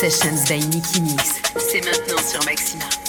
Sessions by Nicky Mix. C'est maintenant sur Maxima.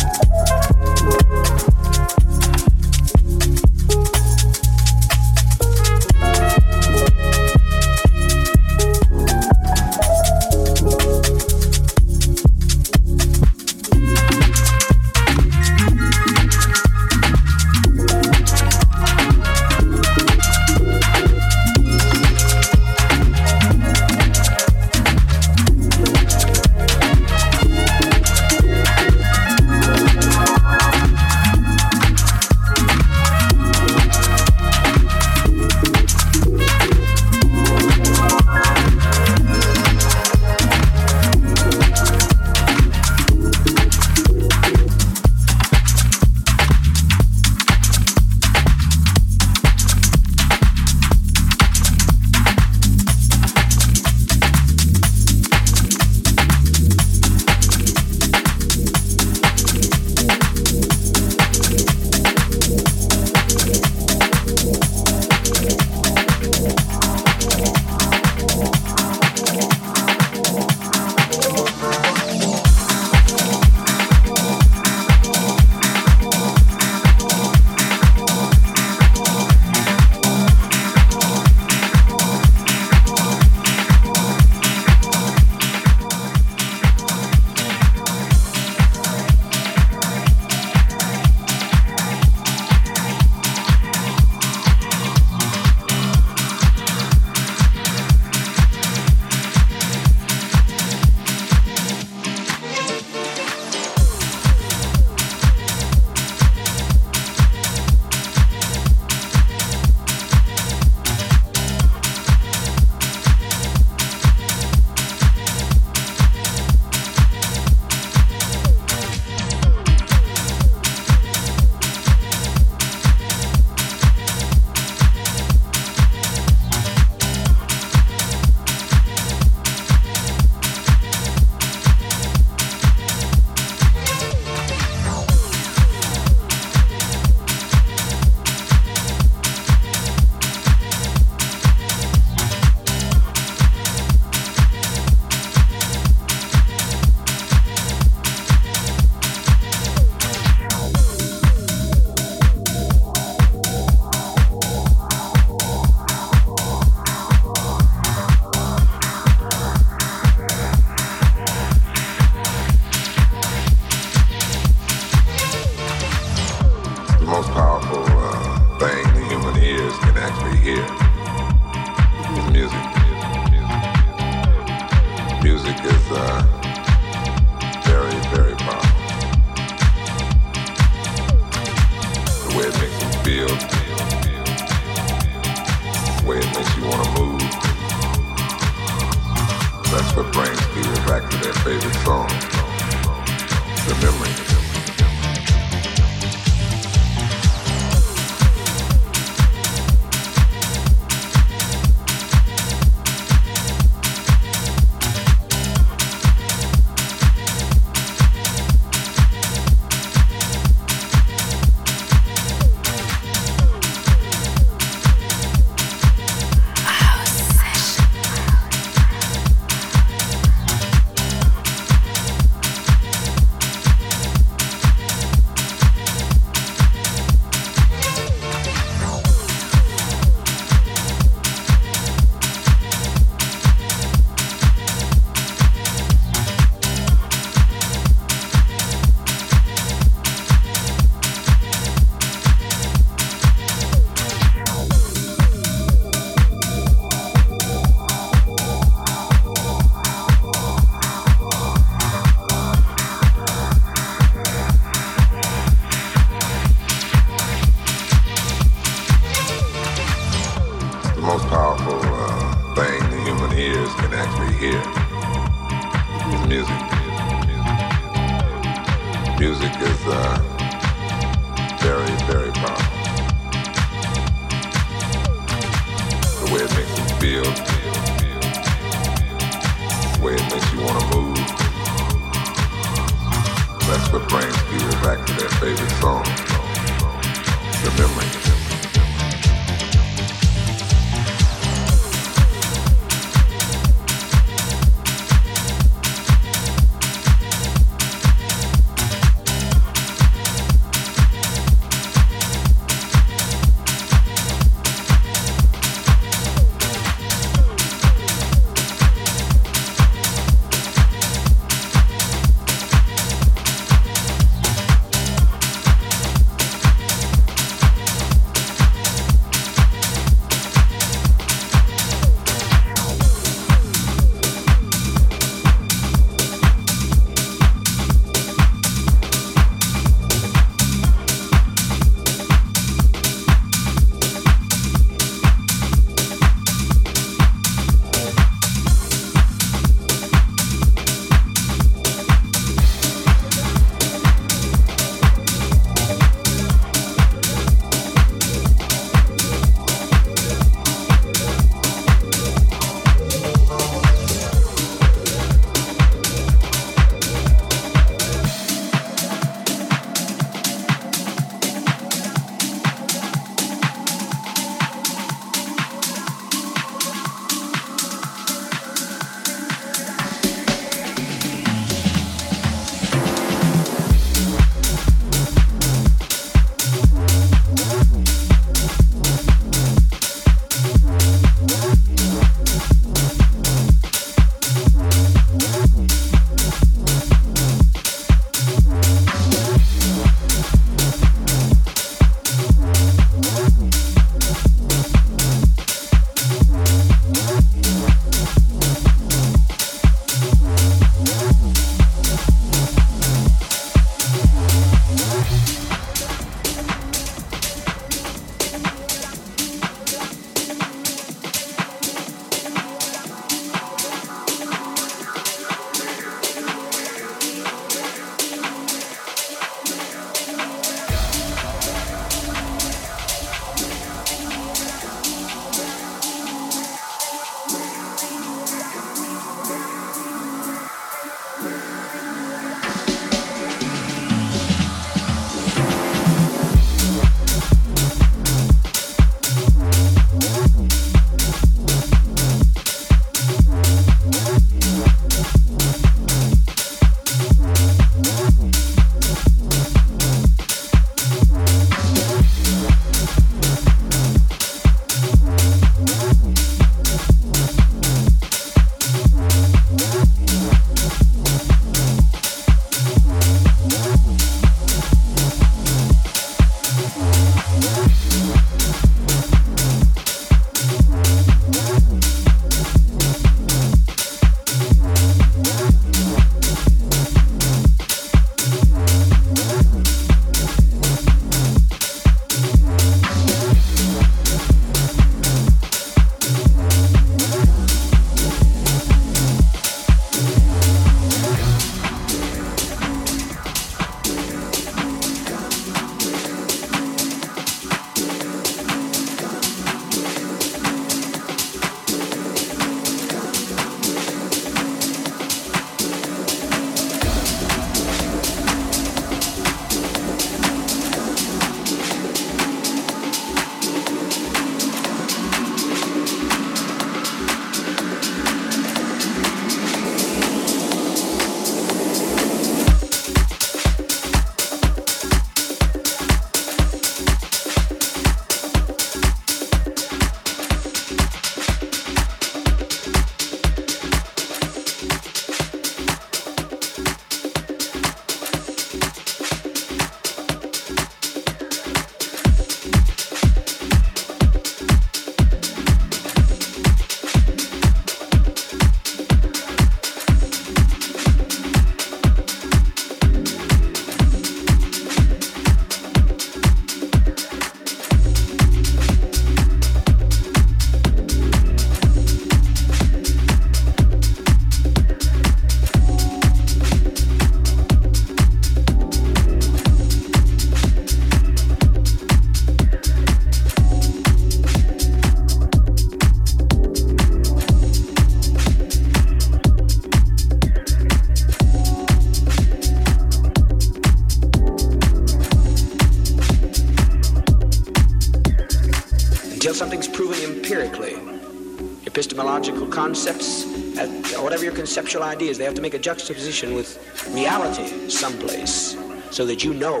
Concepts, uh, whatever your conceptual ideas, they have to make a juxtaposition with reality someplace so that you know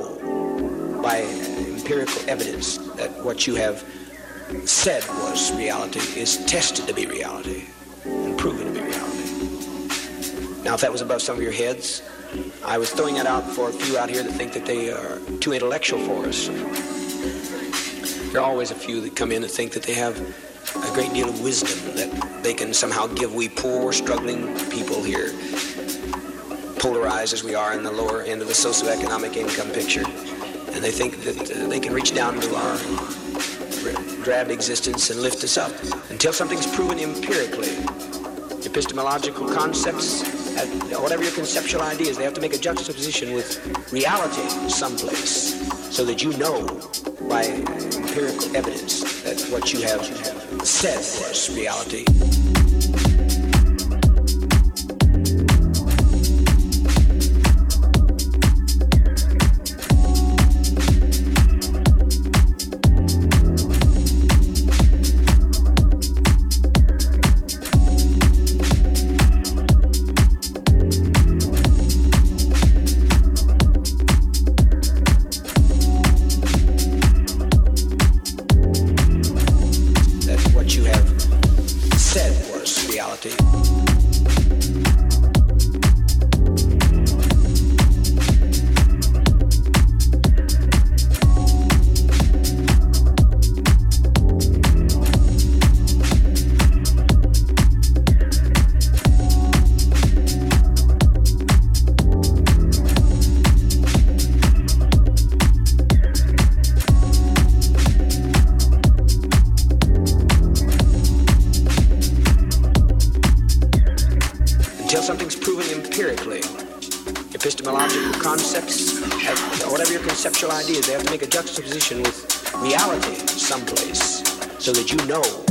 by empirical evidence that what you have said was reality is tested to be reality and proven to be reality. Now, if that was above some of your heads, I was throwing that out for a few out here that think that they are too intellectual for us. There are always a few that come in and think that they have a great deal of wisdom that they can somehow give we poor, struggling people here, polarized as we are in the lower end of the socioeconomic income picture. And they think that uh, they can reach down to our drab existence and lift us up until something's proven empirically. Epistemological concepts, whatever your conceptual ideas, they have to make a juxtaposition with reality someplace so that you know by empirical evidence that what you have said was reality. so that you know.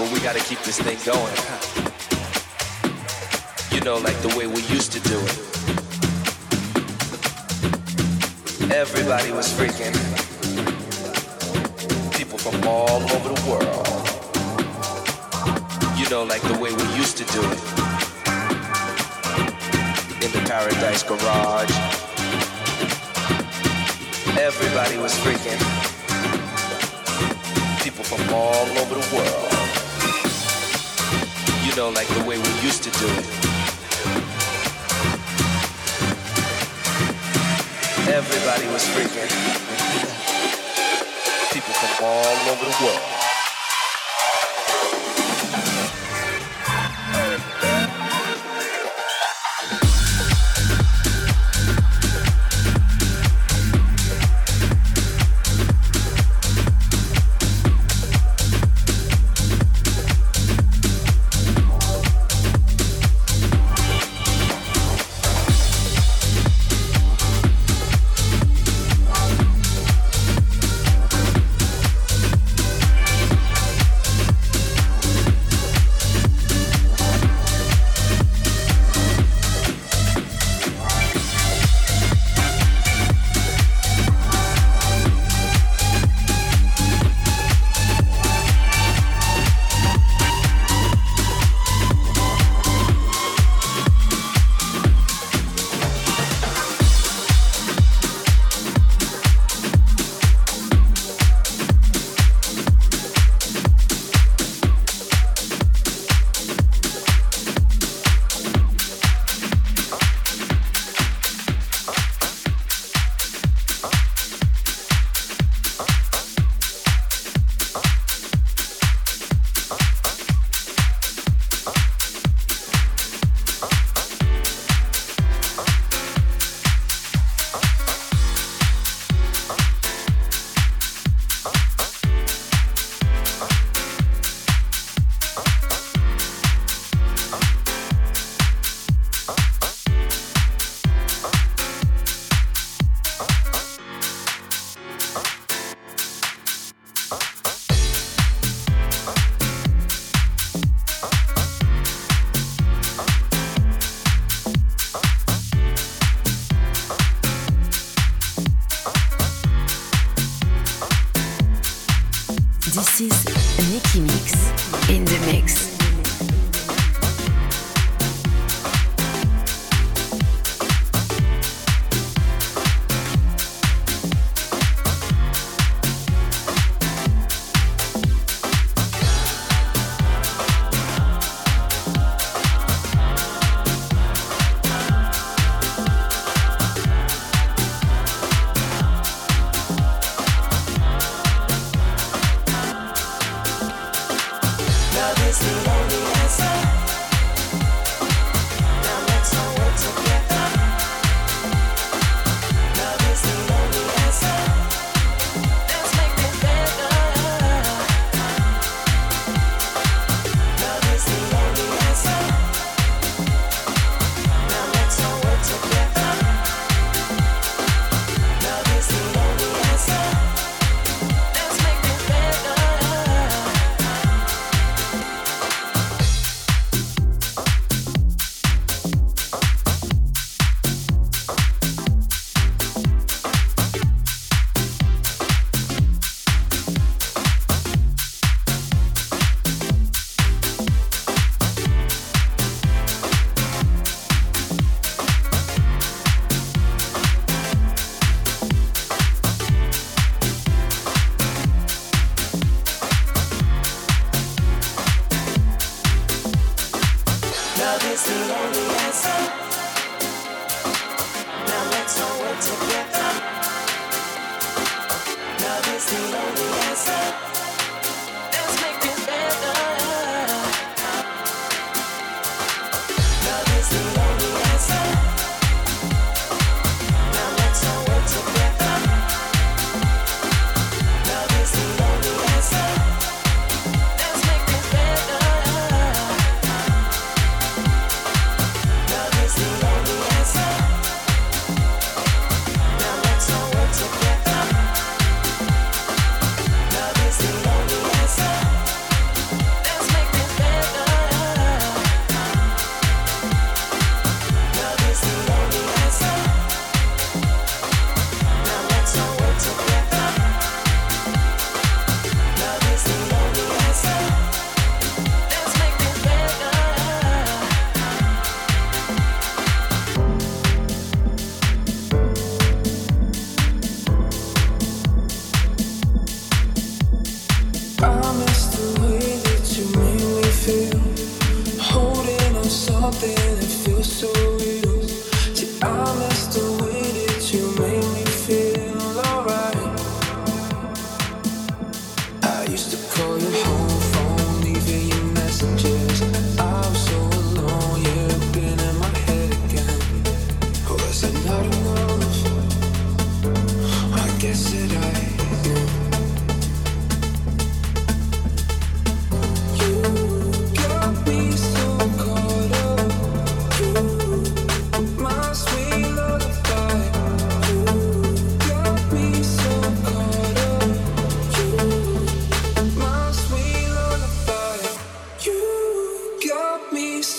People, we gotta keep this thing going. You know, like the way we used to do it. Everybody was freaking. People from all over the world. You know, like the way we used to do it. In the Paradise Garage. Everybody was freaking. People from all over the world. You know, like the way we used to do it. Everybody was freaking. People from all over the world.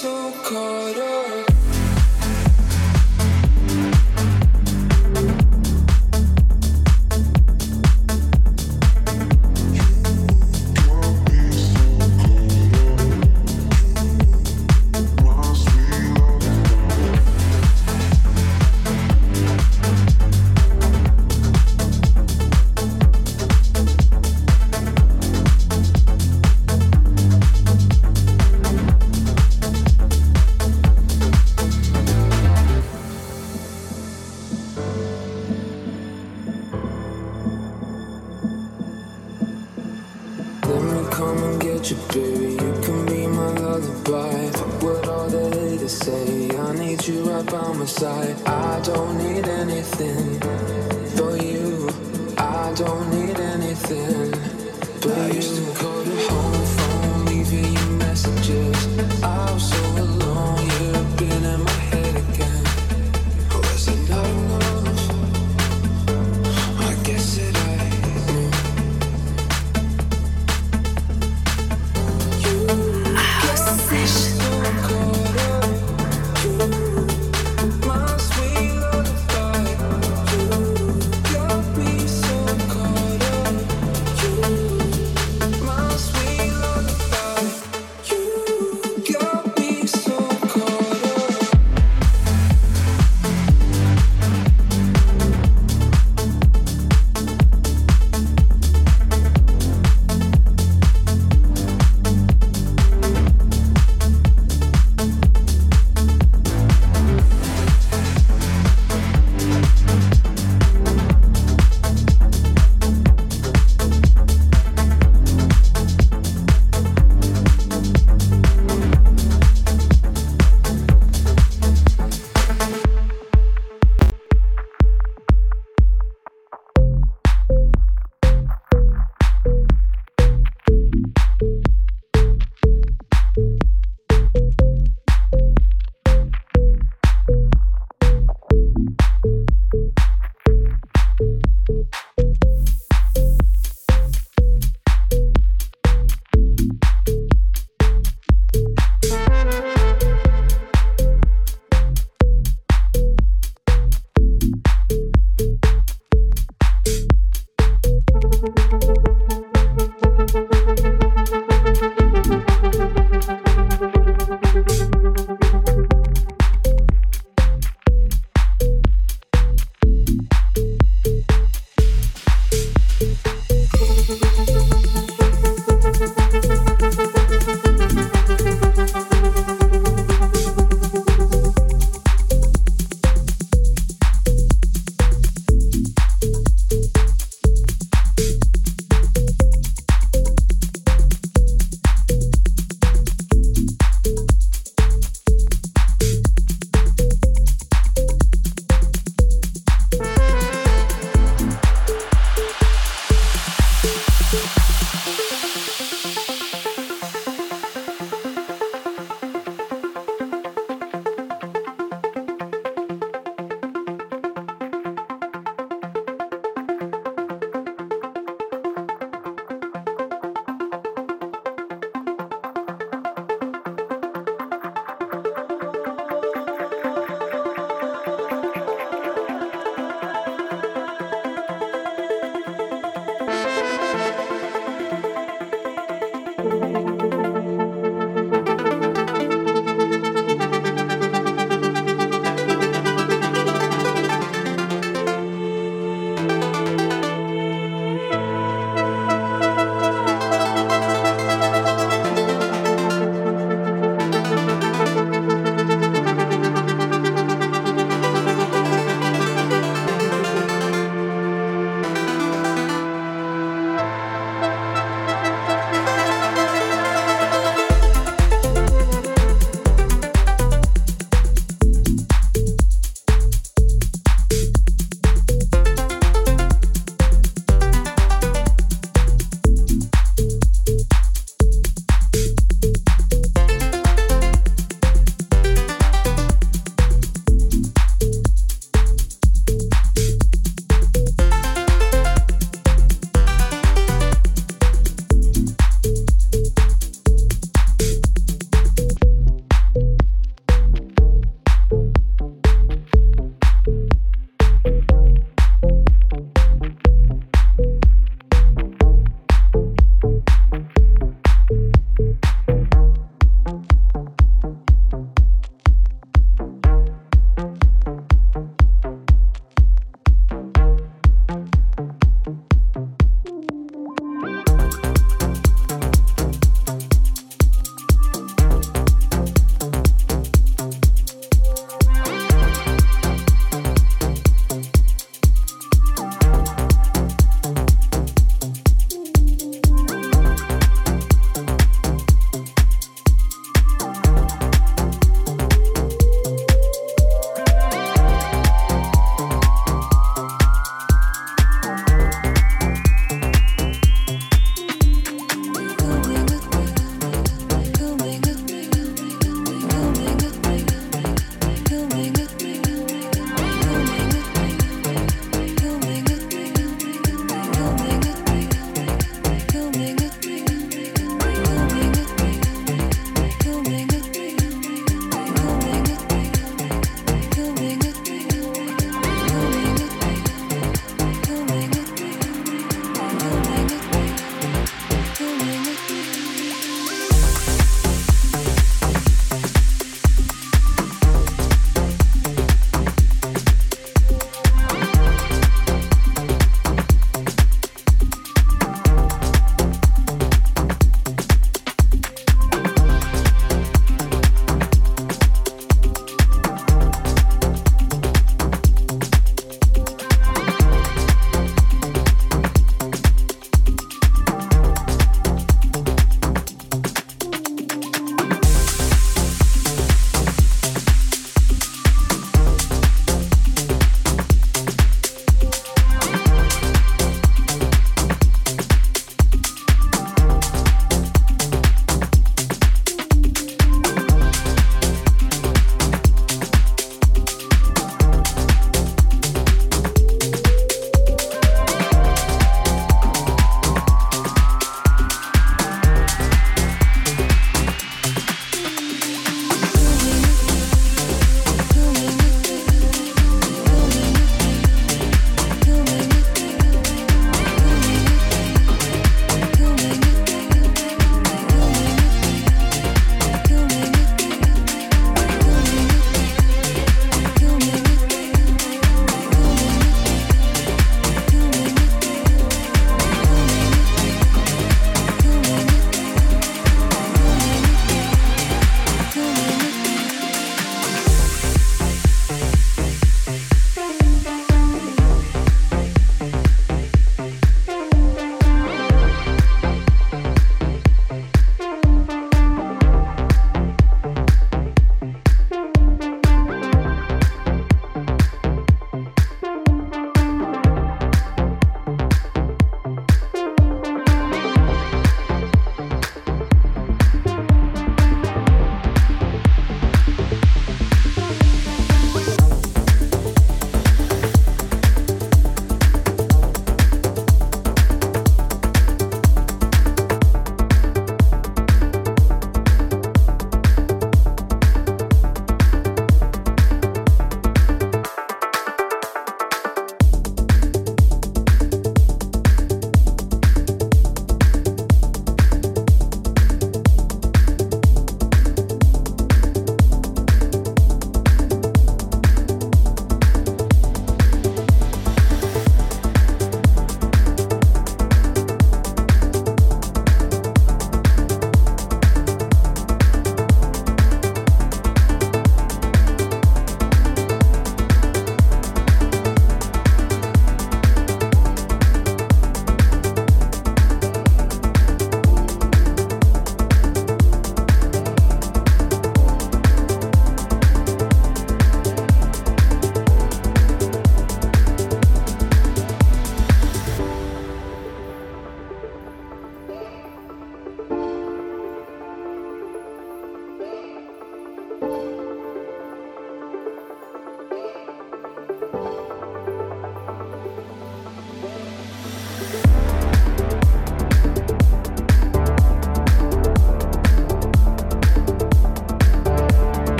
so caught up.